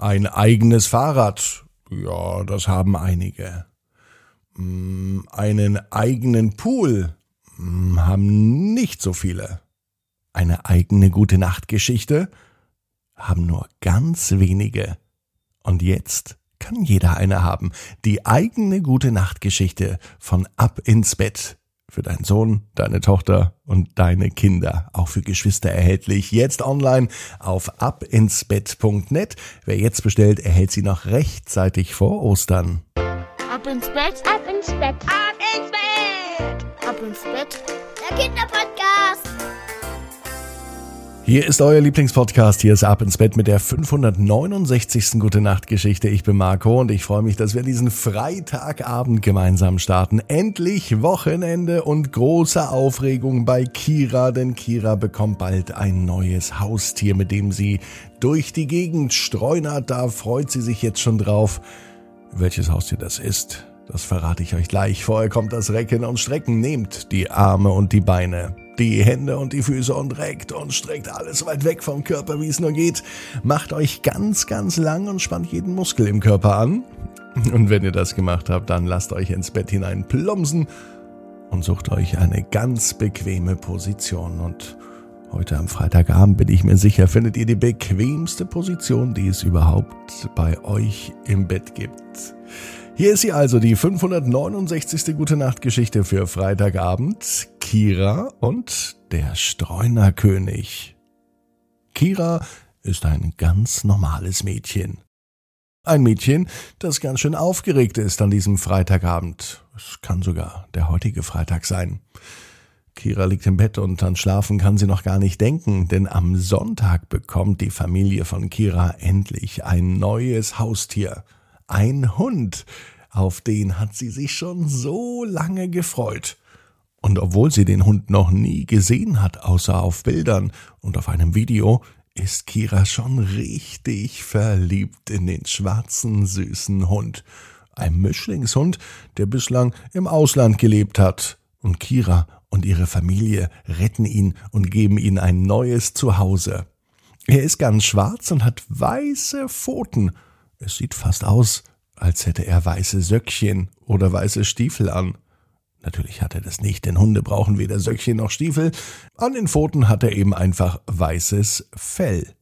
Ein eigenes Fahrrad. Ja, das haben einige. Hm, einen eigenen Pool hm, haben nicht so viele. Eine eigene gute Nachtgeschichte haben nur ganz wenige. Und jetzt kann jeder eine haben. Die eigene gute Nachtgeschichte von Ab ins Bett. Für deinen Sohn, deine Tochter und deine Kinder. Auch für Geschwister erhältlich. Jetzt online auf abinsbett.net. Wer jetzt bestellt, erhält sie noch rechtzeitig vor Ostern. Ab ins Bett, ab ins Bett, ab ins Bett, ab ins Bett. Der Kinderpodcast. Hier ist euer Lieblingspodcast. Hier ist Ab ins Bett mit der 569. Gute Nacht Geschichte. Ich bin Marco und ich freue mich, dass wir diesen Freitagabend gemeinsam starten. Endlich Wochenende und große Aufregung bei Kira, denn Kira bekommt bald ein neues Haustier, mit dem sie durch die Gegend streunert. Da freut sie sich jetzt schon drauf. Welches Haustier das ist, das verrate ich euch gleich. Vorher kommt das Recken und Strecken. Nehmt die Arme und die Beine die Hände und die Füße und reckt und streckt alles weit weg vom Körper, wie es nur geht. Macht euch ganz, ganz lang und spannt jeden Muskel im Körper an. Und wenn ihr das gemacht habt, dann lasst euch ins Bett hinein plumpsen und sucht euch eine ganz bequeme Position. Und heute am Freitagabend bin ich mir sicher, findet ihr die bequemste Position, die es überhaupt bei euch im Bett gibt. Hier ist sie also, die 569. Gute Nacht Geschichte für Freitagabend. Kira und der Streunerkönig. Kira ist ein ganz normales Mädchen. Ein Mädchen, das ganz schön aufgeregt ist an diesem Freitagabend. Es kann sogar der heutige Freitag sein. Kira liegt im Bett und an Schlafen kann sie noch gar nicht denken, denn am Sonntag bekommt die Familie von Kira endlich ein neues Haustier ein Hund. Auf den hat sie sich schon so lange gefreut. Und obwohl sie den Hund noch nie gesehen hat, außer auf Bildern und auf einem Video, ist Kira schon richtig verliebt in den schwarzen, süßen Hund. Ein Mischlingshund, der bislang im Ausland gelebt hat. Und Kira und ihre Familie retten ihn und geben ihm ein neues Zuhause. Er ist ganz schwarz und hat weiße Pfoten es sieht fast aus, als hätte er weiße Söckchen oder weiße Stiefel an. Natürlich hat er das nicht, denn Hunde brauchen weder Söckchen noch Stiefel. An den Pfoten hat er eben einfach weißes Fell.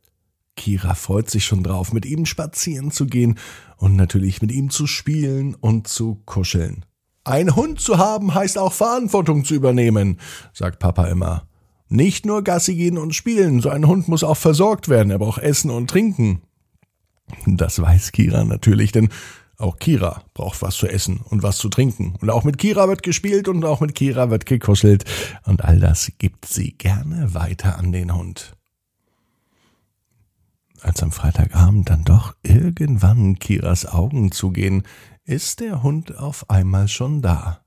Kira freut sich schon drauf, mit ihm spazieren zu gehen und natürlich mit ihm zu spielen und zu kuscheln. Ein Hund zu haben heißt auch Verantwortung zu übernehmen, sagt Papa immer. Nicht nur Gassi gehen und spielen, so ein Hund muss auch versorgt werden, er braucht Essen und Trinken. Das weiß Kira natürlich, denn auch Kira braucht was zu essen und was zu trinken. Und auch mit Kira wird gespielt und auch mit Kira wird gekuschelt. Und all das gibt sie gerne weiter an den Hund. Als am Freitagabend dann doch irgendwann Kiras Augen zugehen, ist der Hund auf einmal schon da.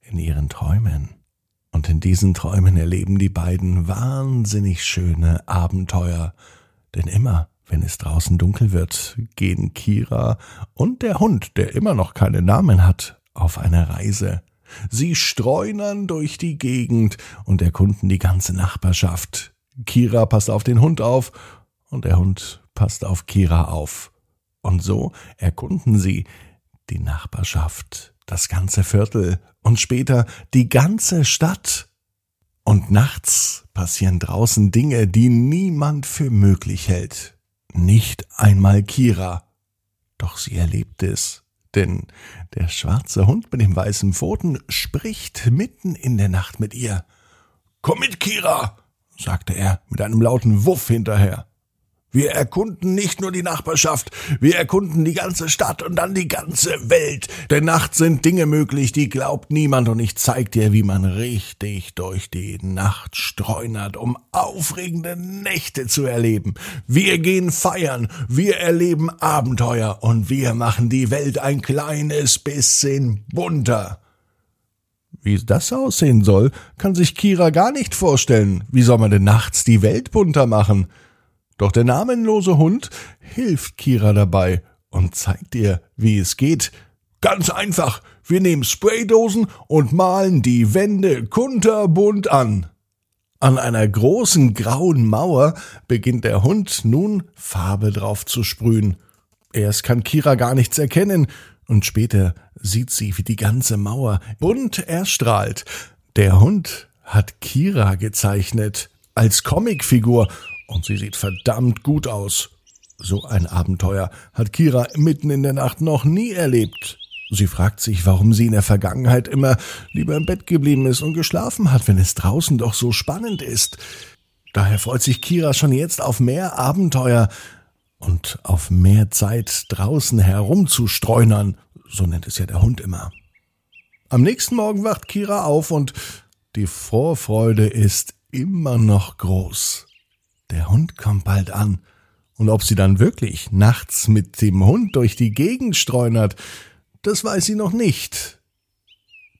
In ihren Träumen. Und in diesen Träumen erleben die beiden wahnsinnig schöne Abenteuer. Denn immer, wenn es draußen dunkel wird, gehen Kira und der Hund, der immer noch keinen Namen hat, auf eine Reise. Sie streunern durch die Gegend und erkunden die ganze Nachbarschaft. Kira passt auf den Hund auf und der Hund passt auf Kira auf. Und so erkunden sie die Nachbarschaft, das ganze Viertel und später die ganze Stadt. Und nachts passieren draußen Dinge, die niemand für möglich hält. Nicht einmal Kira. Doch sie erlebt es, denn der schwarze Hund mit dem weißen Pfoten spricht mitten in der Nacht mit ihr. Komm mit, Kira, sagte er mit einem lauten Wuff hinterher. Wir erkunden nicht nur die Nachbarschaft, wir erkunden die ganze Stadt und dann die ganze Welt. Denn nachts sind Dinge möglich, die glaubt niemand und ich zeig dir, wie man richtig durch die Nacht streunert, um aufregende Nächte zu erleben. Wir gehen feiern, wir erleben Abenteuer und wir machen die Welt ein kleines bisschen bunter. Wie das aussehen soll, kann sich Kira gar nicht vorstellen. Wie soll man denn nachts die Welt bunter machen? Doch der namenlose Hund hilft Kira dabei und zeigt ihr, wie es geht. Ganz einfach, wir nehmen Spraydosen und malen die Wände kunterbunt an. An einer großen grauen Mauer beginnt der Hund nun Farbe drauf zu sprühen. Erst kann Kira gar nichts erkennen, und später sieht sie, wie die ganze Mauer bunt erstrahlt. Der Hund hat Kira gezeichnet als Comicfigur und sie sieht verdammt gut aus. So ein Abenteuer hat Kira mitten in der Nacht noch nie erlebt. Sie fragt sich, warum sie in der Vergangenheit immer lieber im Bett geblieben ist und geschlafen hat, wenn es draußen doch so spannend ist. Daher freut sich Kira schon jetzt auf mehr Abenteuer und auf mehr Zeit draußen herumzustreunern, so nennt es ja der Hund immer. Am nächsten Morgen wacht Kira auf und die Vorfreude ist immer noch groß. Der Hund kommt bald an. Und ob sie dann wirklich nachts mit dem Hund durch die Gegend streunert, das weiß sie noch nicht.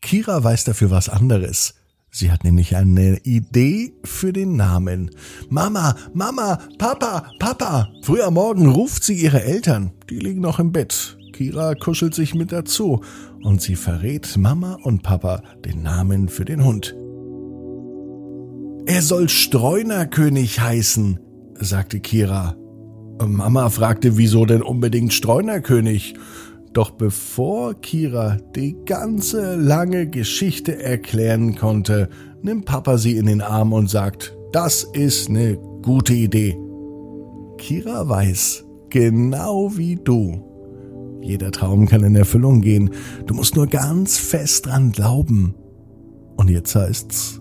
Kira weiß dafür was anderes. Sie hat nämlich eine Idee für den Namen. Mama, Mama, Papa, Papa. Früh am Morgen ruft sie ihre Eltern. Die liegen noch im Bett. Kira kuschelt sich mit dazu und sie verrät Mama und Papa den Namen für den Hund. Er soll Streunerkönig heißen, sagte Kira. Mama fragte, wieso denn unbedingt Streunerkönig? Doch bevor Kira die ganze lange Geschichte erklären konnte, nimmt Papa sie in den Arm und sagt, das ist eine gute Idee. Kira weiß, genau wie du, jeder Traum kann in Erfüllung gehen. Du musst nur ganz fest dran glauben. Und jetzt heißt's,